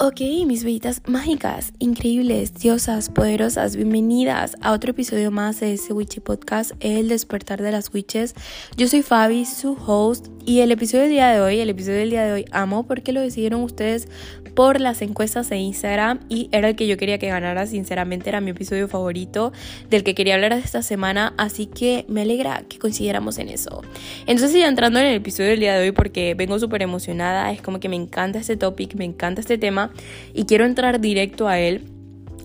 Ok, mis bellitas mágicas, increíbles, diosas, poderosas, bienvenidas a otro episodio más de ese Witchy Podcast, El despertar de las witches. Yo soy Fabi, su host, y el episodio del día de hoy, el episodio del día de hoy amo porque lo decidieron ustedes por las encuestas de Instagram y era el que yo quería que ganara, sinceramente era mi episodio favorito del que quería hablar esta semana, así que me alegra que coincidiéramos en eso. Entonces ya entrando en el episodio del día de hoy porque vengo súper emocionada, es como que me encanta este topic, me encanta este tema y quiero entrar directo a él.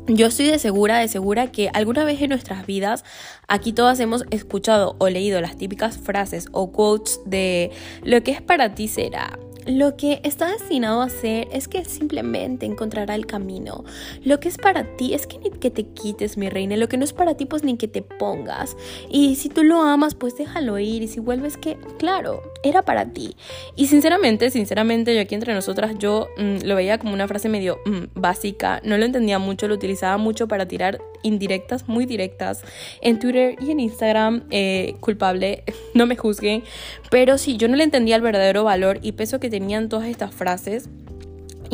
Yo estoy de segura, de segura que alguna vez en nuestras vidas aquí todas hemos escuchado o leído las típicas frases o quotes de lo que es para ti será, lo que está destinado a hacer es que simplemente encontrará el camino. Lo que es para ti es que ni que te quites, mi reina. Lo que no es para ti, pues ni que te pongas. Y si tú lo amas, pues déjalo ir. Y si vuelves, que, claro, era para ti. Y sinceramente, sinceramente, yo aquí entre nosotras, yo mm, lo veía como una frase medio mm, básica. No lo entendía mucho, lo utilizaba mucho para tirar indirectas, muy directas, en Twitter y en Instagram. Eh, culpable, no me juzguen. Pero sí, yo no le entendía el verdadero valor y peso que tenían todas estas frases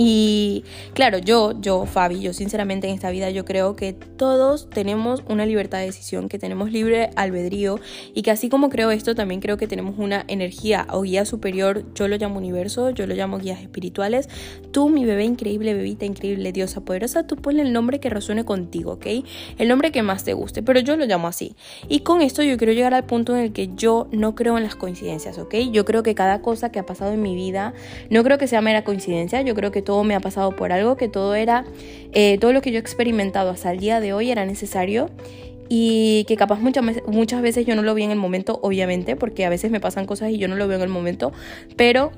y claro, yo, yo, Fabi, yo sinceramente en esta vida yo creo que todos tenemos una libertad de decisión, que tenemos libre albedrío y que así como creo esto, también creo que tenemos una energía o guía superior, yo lo llamo universo, yo lo llamo guías espirituales. Tú, mi bebé increíble, bebita increíble, diosa poderosa, tú ponle el nombre que resuene contigo, ¿ok? El nombre que más te guste, pero yo lo llamo así. Y con esto yo quiero llegar al punto en el que yo no creo en las coincidencias, ¿ok? Yo creo que cada cosa que ha pasado en mi vida, no creo que sea mera coincidencia, yo creo que todo me ha pasado por algo, que todo era, eh, todo lo que yo he experimentado hasta el día de hoy era necesario y que capaz muchas, muchas veces yo no lo vi en el momento, obviamente, porque a veces me pasan cosas y yo no lo veo en el momento, pero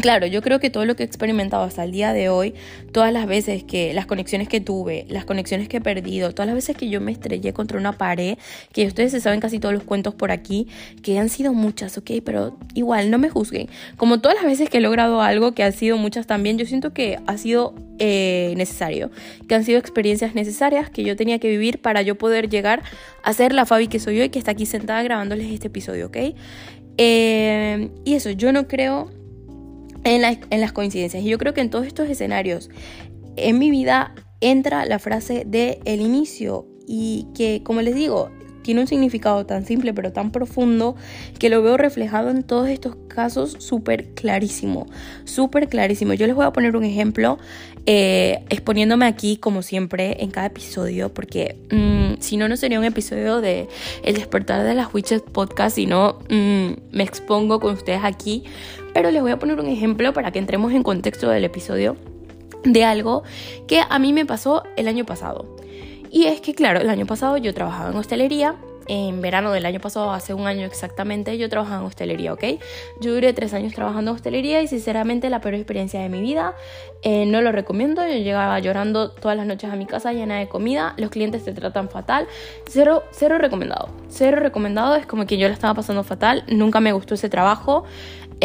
Claro, yo creo que todo lo que he experimentado hasta el día de hoy, todas las veces que las conexiones que tuve, las conexiones que he perdido, todas las veces que yo me estrellé contra una pared, que ustedes se saben casi todos los cuentos por aquí, que han sido muchas, ¿ok? Pero igual, no me juzguen. Como todas las veces que he logrado algo, que han sido muchas también, yo siento que ha sido eh, necesario, que han sido experiencias necesarias que yo tenía que vivir para yo poder llegar a ser la Fabi que soy hoy, que está aquí sentada grabándoles este episodio, ¿ok? Eh, y eso, yo no creo en, las coincidencias. Y yo creo que en todos estos escenarios, en mi vida entra la frase de el inicio y que, como les digo, tiene un significado tan simple pero tan profundo que lo veo reflejado en todos estos casos súper clarísimo, súper clarísimo. Yo les voy a poner un ejemplo eh, exponiéndome aquí como siempre en cada episodio porque mm, si no, no sería un episodio de El despertar de las witches podcast, sino mm, me expongo con ustedes aquí. Pero les voy a poner un ejemplo para que entremos en contexto del episodio de algo que a mí me pasó el año pasado. Y es que, claro, el año pasado yo trabajaba en hostelería. En verano del año pasado, hace un año exactamente, yo trabajaba en hostelería, ¿ok? Yo duré tres años trabajando en hostelería y sinceramente la peor experiencia de mi vida. Eh, no lo recomiendo, yo llegaba llorando todas las noches a mi casa llena de comida, los clientes te tratan fatal. Cero, cero recomendado. Cero recomendado, es como que yo la estaba pasando fatal, nunca me gustó ese trabajo.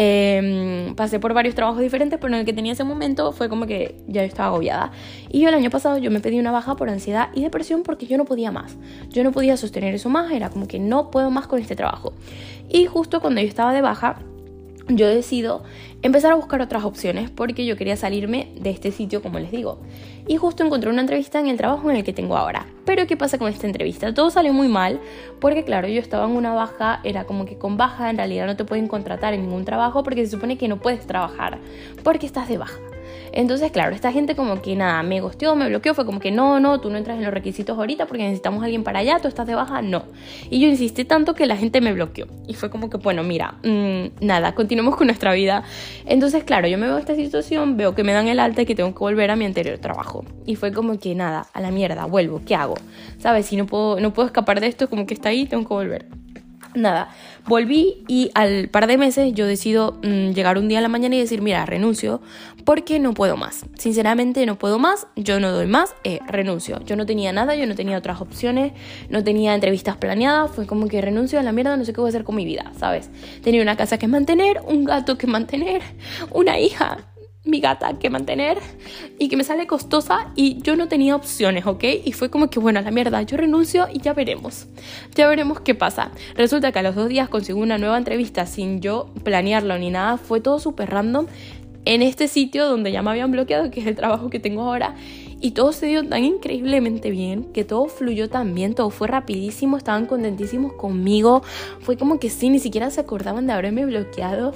Em, pasé por varios trabajos diferentes, pero en el que tenía ese momento fue como que ya estaba agobiada. Y yo el año pasado yo me pedí una baja por ansiedad y depresión porque yo no podía más. Yo no podía sostener eso más, era como que no puedo más con este trabajo. Y justo cuando yo estaba de baja, yo decido empezar a buscar otras opciones porque yo quería salirme de este sitio, como les digo. Y justo encontré una entrevista en el trabajo en el que tengo ahora. Pero ¿qué pasa con esta entrevista? Todo salió muy mal porque claro, yo estaba en una baja, era como que con baja en realidad no te pueden contratar en ningún trabajo porque se supone que no puedes trabajar porque estás de baja. Entonces, claro, esta gente como que nada, me gosteó, me bloqueó, fue como que no, no, tú no entras en los requisitos ahorita porque necesitamos a alguien para allá, tú estás de baja, no. Y yo insistí tanto que la gente me bloqueó. Y fue como que, bueno, mira, mm, nada, continuemos con nuestra vida. Entonces, claro, yo me veo esta situación, veo que me dan el alta y que tengo que volver a mi anterior trabajo. Y fue como que nada, a la mierda, vuelvo, ¿qué hago? ¿Sabes? Si no puedo, no puedo escapar de esto, como que está ahí, tengo que volver. Nada, volví y al par de meses yo decido mm, llegar un día a la mañana y decir, mira, renuncio porque no puedo más. Sinceramente no puedo más, yo no doy más, eh, renuncio. Yo no tenía nada, yo no tenía otras opciones, no tenía entrevistas planeadas, fue como que renuncio a la mierda, no sé qué voy a hacer con mi vida, ¿sabes? Tenía una casa que mantener, un gato que mantener, una hija, mi gata que mantener y que me sale costosa y yo no tenía opciones, ¿ok? Y fue como que, bueno, a la mierda, yo renuncio y ya veremos. Ya veremos qué pasa. Resulta que a los dos días consigo una nueva entrevista sin yo planearlo ni nada, fue todo súper random. en este sitio donde ya me habían bloqueado, que es el trabajo que tengo ahora. Y todo se dio tan increíblemente bien, que todo fluyó tan bien, todo fue rapidísimo, estaban contentísimos conmigo. Fue como que sí, ni siquiera se acordaban de haberme bloqueado.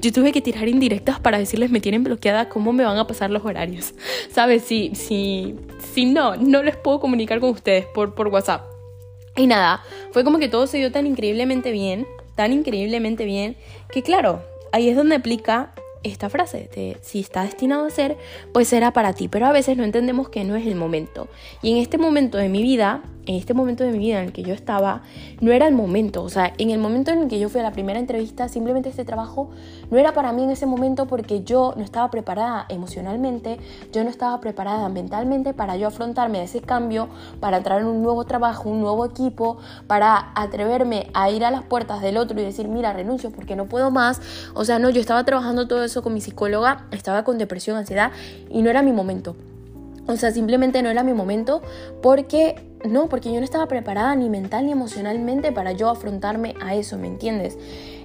Yo tuve que tirar indirectas para decirles me tienen bloqueada, cómo me van a pasar los horarios. ¿Sabes? Si, si, si no, no les puedo comunicar con ustedes por, por WhatsApp. Y nada, fue como que todo se dio tan increíblemente bien, tan increíblemente bien, que claro, ahí es donde aplica esta frase de si está destinado a ser, pues será para ti, pero a veces no entendemos que no es el momento. Y en este momento de mi vida, en este momento de mi vida en el que yo estaba, no era el momento. O sea, en el momento en el que yo fui a la primera entrevista, simplemente este trabajo no era para mí en ese momento porque yo no estaba preparada emocionalmente, yo no estaba preparada mentalmente para yo afrontarme a ese cambio, para entrar en un nuevo trabajo, un nuevo equipo, para atreverme a ir a las puertas del otro y decir, mira, renuncio porque no puedo más. O sea, no, yo estaba trabajando todo eso con mi psicóloga, estaba con depresión, ansiedad y no era mi momento. O sea, simplemente no era mi momento porque no, porque yo no estaba preparada ni mental ni emocionalmente para yo afrontarme a eso, ¿me entiendes?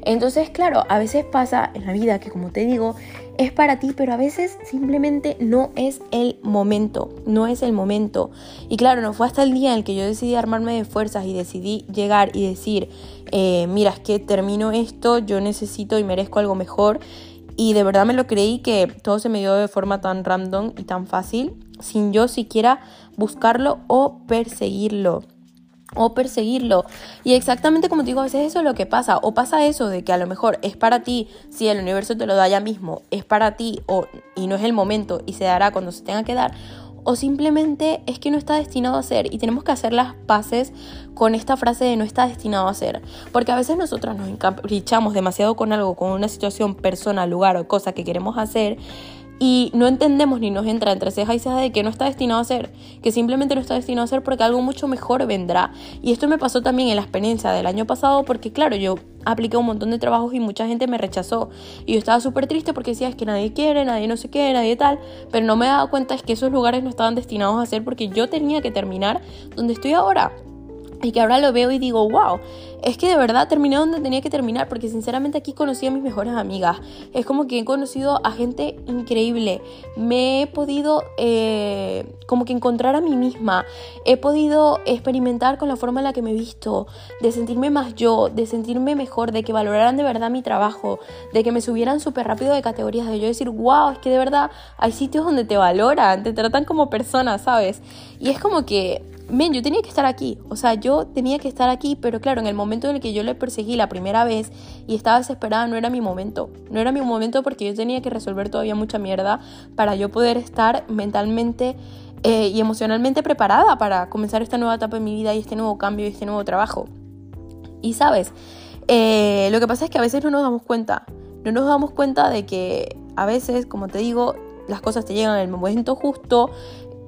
Entonces, claro, a veces pasa en la vida que como te digo, es para ti, pero a veces simplemente no es el momento, no es el momento. Y claro, no fue hasta el día en el que yo decidí armarme de fuerzas y decidí llegar y decir, eh, mira, es que termino esto, yo necesito y merezco algo mejor. Y de verdad me lo creí que todo se me dio de forma tan random y tan fácil sin yo siquiera buscarlo o perseguirlo o perseguirlo. Y exactamente como te digo, a veces eso es lo que pasa. O pasa eso de que a lo mejor es para ti, si el universo te lo da ya mismo, es para ti o, y no es el momento y se dará cuando se tenga que dar. O simplemente es que no está destinado a ser. Y tenemos que hacer las paces con esta frase de no está destinado a ser. Porque a veces nosotros nos encaprichamos demasiado con algo, con una situación, persona, lugar o cosa que queremos hacer y no entendemos ni nos entra entre ceja y ceja de que no está destinado a ser, que simplemente no está destinado a ser porque algo mucho mejor vendrá. Y esto me pasó también en la experiencia del año pasado porque claro, yo apliqué un montón de trabajos y mucha gente me rechazó. Y yo estaba súper triste porque decía es que nadie quiere, nadie no sé qué, nadie tal, pero no me dado cuenta es que esos lugares no estaban destinados a ser porque yo tenía que terminar donde estoy ahora. Y que ahora lo veo y digo, wow, es que de verdad terminé donde tenía que terminar, porque sinceramente aquí conocí a mis mejores amigas. Es como que he conocido a gente increíble. Me he podido eh, como que encontrar a mí misma. He podido experimentar con la forma en la que me he visto, de sentirme más yo, de sentirme mejor, de que valoraran de verdad mi trabajo, de que me subieran súper rápido de categorías, de yo decir, wow, es que de verdad hay sitios donde te valoran, te tratan como persona, ¿sabes? Y es como que men, yo tenía que estar aquí, o sea, yo tenía que estar aquí, pero claro, en el momento en el que yo le perseguí la primera vez y estaba desesperada, no era mi momento, no era mi momento porque yo tenía que resolver todavía mucha mierda para yo poder estar mentalmente eh, y emocionalmente preparada para comenzar esta nueva etapa de mi vida y este nuevo cambio y este nuevo trabajo. Y sabes, eh, lo que pasa es que a veces no nos damos cuenta, no nos damos cuenta de que a veces, como te digo, las cosas te llegan en el momento justo,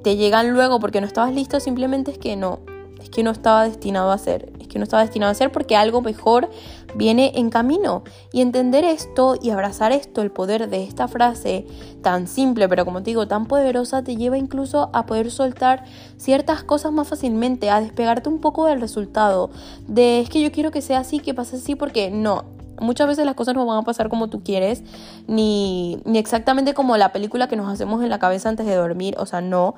te llegan luego porque no estabas listo, simplemente es que no, es que no estaba destinado a ser, es que no estaba destinado a ser porque algo mejor viene en camino. Y entender esto y abrazar esto, el poder de esta frase tan simple, pero como te digo, tan poderosa, te lleva incluso a poder soltar ciertas cosas más fácilmente, a despegarte un poco del resultado, de es que yo quiero que sea así, que pase así, porque no, Muchas veces las cosas no van a pasar como tú quieres, ni, ni exactamente como la película que nos hacemos en la cabeza antes de dormir, o sea, no.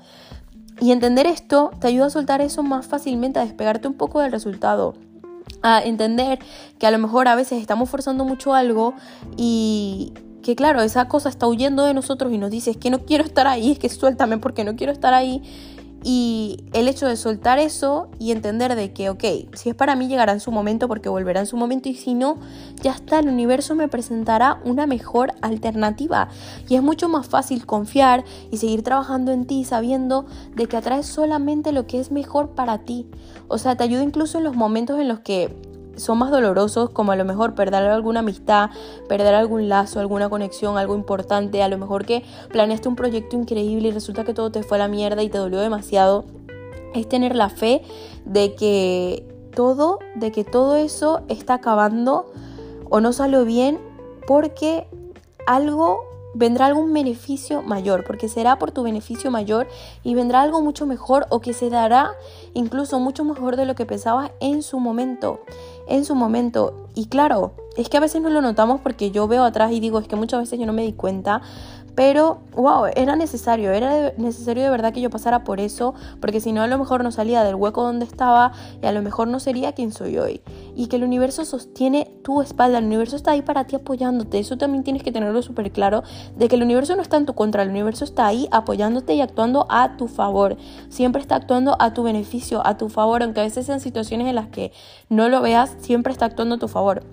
Y entender esto te ayuda a soltar eso más fácilmente, a despegarte un poco del resultado a entender que a lo mejor a veces estamos forzando mucho algo y que claro, esa cosa está huyendo de nosotros y nos dice es que no quiero estar ahí, es que suéltame porque no quiero estar ahí y el hecho de soltar eso y entender de que, ok, si es para mí llegará en su momento porque volverá en su momento y si no, ya está, el universo me presentará una mejor alternativa. Y es mucho más fácil confiar y seguir trabajando en ti sabiendo de que atraes solamente lo que es mejor para ti. O sea, te ayuda incluso en los momentos en los que son más dolorosos, como a lo mejor perder alguna amistad, perder algún lazo, alguna conexión, algo importante, a lo mejor que planeaste un proyecto increíble y resulta que todo te fue a la mierda y te dolió demasiado, es tener la fe de que todo, de que todo eso está acabando o no salió bien porque algo vendrá algún beneficio mayor, porque será por tu beneficio mayor y vendrá algo mucho mejor o que se dará incluso mucho mejor de lo que pensabas en su momento. En su momento. y claro, es que a veces no lo notamos porque yo veo atrás y digo, es que muchas veces yo no me di cuenta, pero, wow, era necesario, era necesario de verdad que yo pasara por eso, porque si no a lo mejor no salía del hueco donde estaba y a lo mejor no sería quien soy hoy. Y que el universo sostiene tu espalda, el universo está ahí para ti apoyándote, eso también tienes que tenerlo súper claro, de que el universo no está en tu contra, el universo está ahí apoyándote y actuando a tu favor, siempre está actuando a tu beneficio, a tu favor, aunque a veces sean situaciones en las que no lo veas, siempre está actuando a tu favor.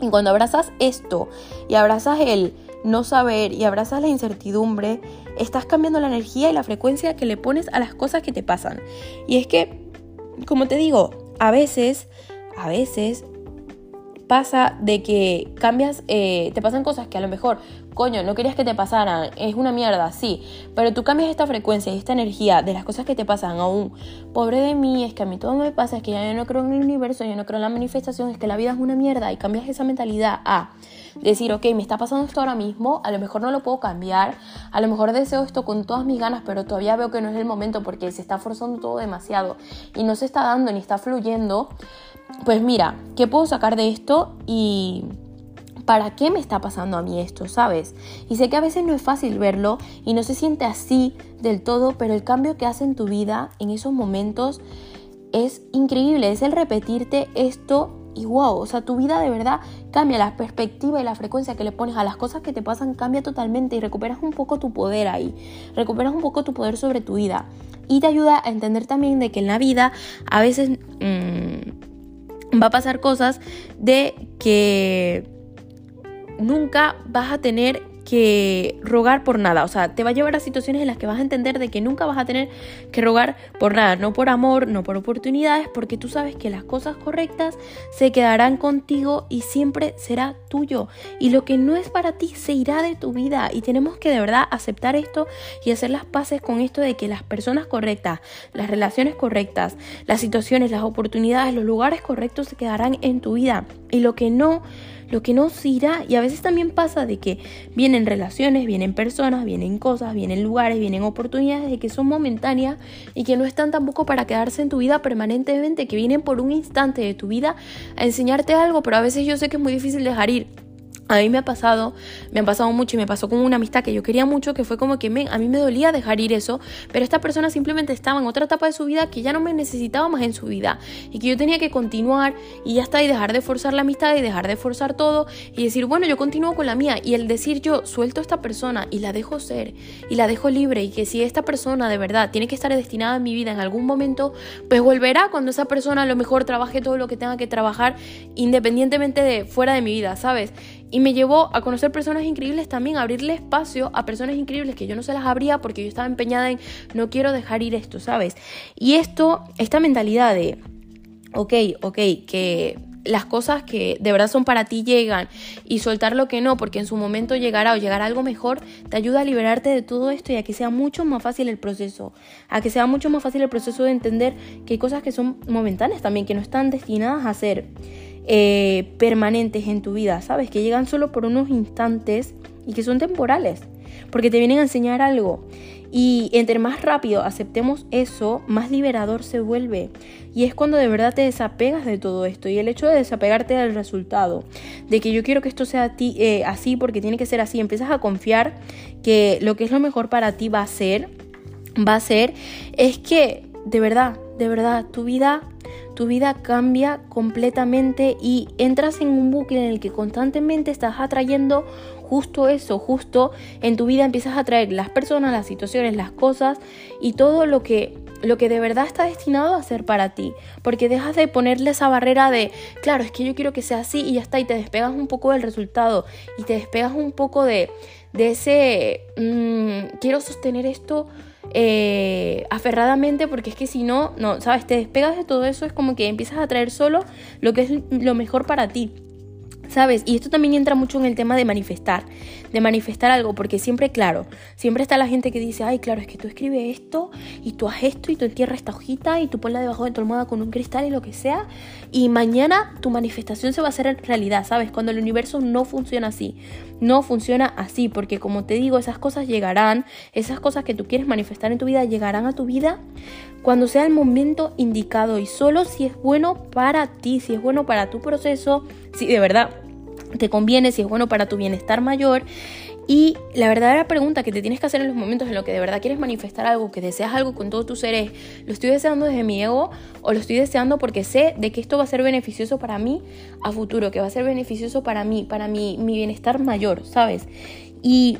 Y cuando abrazas esto y abrazas el no saber y abrazas la incertidumbre, estás cambiando la energía y la frecuencia que le pones a las cosas que te pasan. Y es que, como te digo, a veces, a veces pasa de que cambias, eh, te pasan cosas que a lo mejor, coño, no querías que te pasaran, es una mierda, sí, pero tú cambias esta frecuencia y esta energía de las cosas que te pasan a un pobre de mí, es que a mí todo me pasa, es que ya yo no creo en el universo, yo no creo en la manifestación, es que la vida es una mierda y cambias esa mentalidad a decir, ok, me está pasando esto ahora mismo, a lo mejor no lo puedo cambiar, a lo mejor deseo esto con todas mis ganas, pero todavía veo que no es el momento porque se está forzando todo demasiado y no se está dando ni está fluyendo, pues mira, ¿qué puedo sacar de esto y... ¿Para qué me está pasando a mí esto, sabes? Y sé que a veces no es fácil verlo y no se siente así del todo, pero el cambio que hace en tu vida en esos momentos es increíble. Es el repetirte esto y wow, o sea, tu vida de verdad cambia, la perspectiva y la frecuencia que le pones a las cosas que te pasan cambia totalmente y recuperas un poco tu poder ahí, recuperas un poco tu poder sobre tu vida y te ayuda a entender también de que en la vida a veces mm, va a pasar cosas de que nunca vas a tener que rogar por nada. O sea, te va a llevar a situaciones en las que vas a entender de que nunca vas a tener que rogar por nada. No por amor, no por oportunidades, porque tú sabes que las cosas correctas se quedarán contigo y siempre será tuyo. Y lo que no es para ti se irá de tu vida. Y tenemos que de verdad aceptar esto y hacer las paces con esto de que las personas correctas, las relaciones correctas, las situaciones, las oportunidades, los lugares correctos se quedarán en tu vida. Y lo que no lo que no se irá. Y a veces también pasa de que vienen relaciones, vienen personas, vienen cosas, vienen lugares, vienen oportunidades de que son momentáneas y que no están tampoco para quedarse en tu vida permanentemente, que vienen por un instante de tu vida a enseñarte algo, pero a veces yo sé que es muy difícil dejar ir. A mí me ha pasado, me ha pasado mucho y me pasó con una amistad que yo quería mucho, que fue como que a mí me dolía dejar ir eso, pero esta persona simplemente estaba en otra etapa de su vida que ya no me necesitaba más en su vida y que yo tenía que continuar y ya está y dejar de forzar la amistad y dejar de forzar todo y decir, bueno, yo continúo con la mía y el decir yo suelto a esta persona y la dejo ser y la dejo libre y que si esta persona de verdad tiene que estar destinada en mi vida en algún momento, pues volverá cuando esa persona a lo mejor trabaje todo lo que tenga que trabajar independientemente de fuera de mi vida, ¿sabes? Y me llevó a conocer personas increíbles también, a abrirle espacio a personas increíbles que yo no se las abría porque yo estaba empeñada en no quiero dejar ir esto, ¿sabes? Y esto, esta mentalidad de, ok, ok, que las cosas que de verdad son para ti llegan y soltar lo que no, porque en su momento llegará o llegará algo mejor, te ayuda a liberarte de todo esto y a que sea mucho más fácil el proceso, a que sea mucho más fácil el proceso de entender que hay cosas que son momentáneas también, que no están destinadas a ser. Eh, permanentes en tu vida, ¿sabes? Que llegan solo por unos instantes y que son temporales, porque te vienen a enseñar algo. Y entre más rápido aceptemos eso, más liberador se vuelve. Y es cuando de verdad te desapegas de todo esto. Y el hecho de desapegarte del resultado, de que yo quiero que esto sea eh, así porque tiene que ser así, empiezas a confiar que lo que es lo mejor para ti va a ser, va a ser, es que de verdad, de verdad, tu vida tu vida cambia completamente y entras en un bucle en el que constantemente estás atrayendo justo eso, justo en tu vida empiezas a atraer las personas, las situaciones, las cosas y todo lo que lo que de verdad está destinado a ser para ti, porque dejas de ponerle esa barrera de, claro, es que yo quiero que sea así y ya está, y te despegas un poco del resultado y te despegas un poco de, de ese, mm, quiero sostener esto eh, aferradamente porque es que si no, no, sabes, te despegas de todo eso, es como que empiezas a traer solo lo que es lo mejor para ti. ¿Sabes? Y esto también entra mucho en el tema de manifestar, de manifestar algo, porque siempre, claro, siempre está la gente que dice, ay, claro, es que tú escribes esto y tú haces esto y tú entierras esta hojita y tú ponla debajo de tu almohada con un cristal y lo que sea, y mañana tu manifestación se va a hacer realidad, ¿sabes? Cuando el universo no funciona así, no funciona así, porque como te digo, esas cosas llegarán, esas cosas que tú quieres manifestar en tu vida llegarán a tu vida cuando sea el momento indicado y solo si es bueno para ti, si es bueno para tu proceso, si de verdad te conviene, si es bueno para tu bienestar mayor. Y la verdadera pregunta que te tienes que hacer en los momentos en los que de verdad quieres manifestar algo, que deseas algo con todo tu ser es, ¿lo estoy deseando desde mi ego o lo estoy deseando porque sé de que esto va a ser beneficioso para mí a futuro, que va a ser beneficioso para mí, para mi, mi bienestar mayor, ¿sabes? Y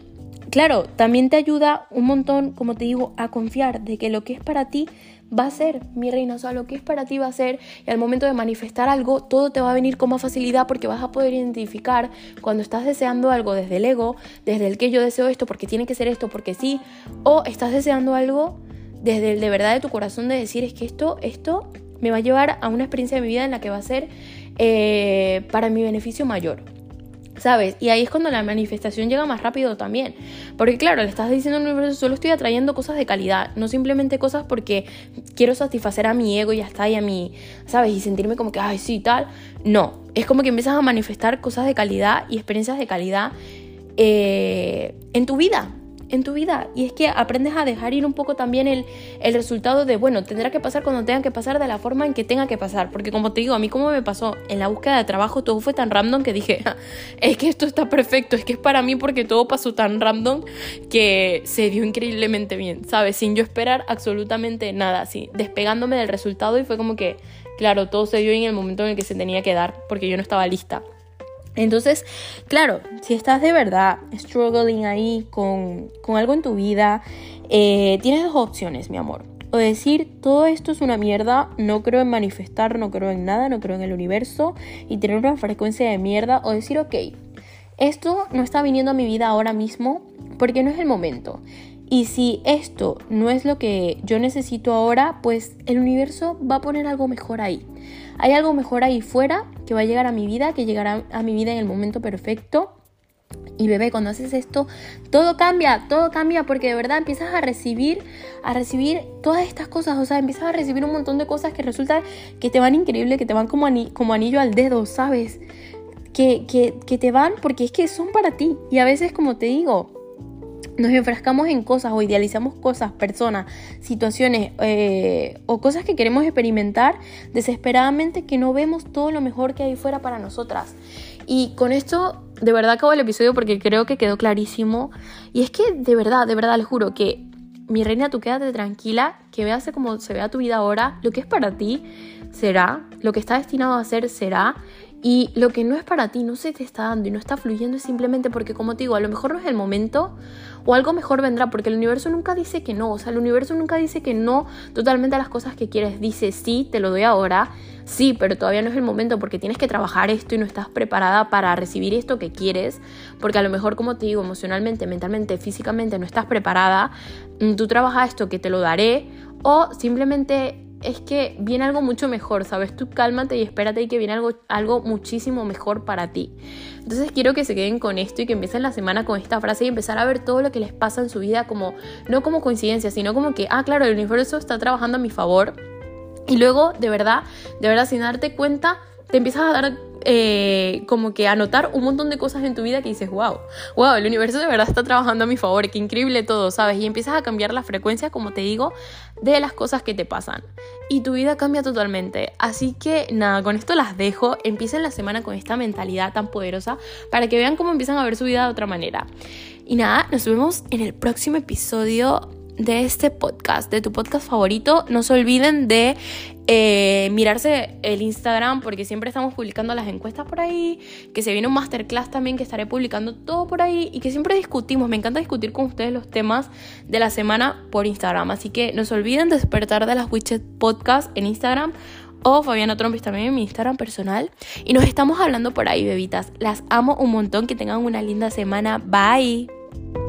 claro, también te ayuda un montón, como te digo, a confiar de que lo que es para ti va a ser, mi reina, o sea, lo que es para ti va a ser, y al momento de manifestar algo, todo te va a venir con más facilidad porque vas a poder identificar cuando estás deseando algo desde el ego, desde el que yo deseo esto, porque tiene que ser esto, porque sí, o estás deseando algo desde el de verdad de tu corazón de decir, es que esto, esto me va a llevar a una experiencia de mi vida en la que va a ser eh, para mi beneficio mayor. ¿Sabes? Y ahí es cuando la manifestación llega más rápido también. Porque claro, le estás diciendo al universo, solo estoy atrayendo cosas de calidad, no simplemente cosas porque quiero satisfacer a mi ego y está, y a mi, ¿sabes? Y sentirme como que, ay, sí, tal. No, es como que empiezas a manifestar cosas de calidad y experiencias de calidad eh, en tu vida, en tu vida. Y es que aprendes a dejar ir un poco también el, el, resultado de, bueno, tendrá que pasar cuando tenga que pasar de la forma en que tenga que pasar. Porque como te digo, a mí como me pasó en la búsqueda de trabajo, todo fue tan random que dije, es que esto está perfecto, es que es para mí porque todo pasó tan random que se dio increíblemente bien, ¿sabes? Sin yo esperar absolutamente nada, así, despegándome del resultado y fue como que, claro, todo se dio en el momento en el que se tenía que dar porque yo no estaba lista. Entonces, claro, si estás de verdad struggling ahí con, algo en tu vida, eh, tienes dos opciones, mi amor. O decir, todo esto es una mierda, no creo en manifestar, no creo en nada, no creo en el universo y tener una frecuencia de mierda. O decir, ok, esto no está viniendo a mi vida ahora mismo porque no es el momento. Y si esto no es lo que yo necesito ahora, pues el universo va a poner algo mejor ahí. Hay algo mejor ahí fuera va a llegar a mi vida, que llegará a mi vida en el momento perfecto. Y bebé, cuando haces esto, todo cambia, todo cambia porque de verdad empiezas a recibir, a recibir todas estas cosas, o sea, empiezas a recibir un montón de cosas que resulta que te van increíble, que te van como, como anillo al dedo, ¿sabes? Que, que, que te van porque es que son para ti. Y a veces, como te digo, nos enfrascamos en cosas o idealizamos cosas, personas, situaciones eh, o cosas que queremos experimentar desesperadamente que no vemos todo lo mejor que hay fuera para nosotras. Y con esto de verdad acabo el episodio porque creo que quedó clarísimo. Y es que de verdad, de verdad, les juro que mi reina, tú quédate tranquila, que veas como se vea tu vida ahora, lo que es para ti será, lo que está destinado a ser será. Y lo que no es para ti no se te está dando y no está fluyendo es simplemente porque, como te digo, a lo mejor no es el momento o algo mejor vendrá, porque el universo nunca dice que no, o sea, el universo nunca dice que no totalmente a las cosas que quieres, dice sí, te lo doy ahora, sí, pero todavía no es el momento porque tienes que trabajar esto y no estás preparada para recibir esto que quieres, porque a lo mejor, como te digo, emocionalmente, mentalmente, físicamente no estás preparada, mm, tú trabajas esto que te lo daré o simplemente es que viene algo mucho mejor, ¿sabes? Tú cálmate y espérate y que viene algo, algo muchísimo mejor para ti. Entonces quiero que se queden con esto y que empiecen la semana con esta frase y empezar a ver todo lo que les pasa en su vida como, no como coincidencia, sino como que, ah, claro, el universo está trabajando a mi favor. Y luego, de verdad, de verdad, sin darte cuenta, te empiezas a dar eh, como que anotar un montón de cosas en tu vida que dices, wow, wow, el universo de verdad está trabajando a mi favor, qué increíble todo, ¿sabes? Y empiezas a cambiar la frecuencia, como te digo, de las cosas que te pasan. Y tu vida cambia totalmente. Así que nada, con esto las dejo. Empiecen la semana con esta mentalidad tan poderosa para que vean cómo empiezan a ver su vida de otra manera. Y nada, nos vemos en el próximo episodio de este podcast, de tu podcast favorito. No se olviden de eh, mirarse el Instagram porque siempre estamos publicando las encuestas por ahí, que se viene un masterclass también que estaré publicando todo por ahí y que siempre discutimos. Me encanta discutir con ustedes los temas de la semana por Instagram. Así que no se olviden de despertar de las Widget Podcast en Instagram o Fabiana Trompis también en mi Instagram personal. Y nos estamos hablando por ahí, bebitas. Las amo un montón. Que tengan una linda semana. Bye.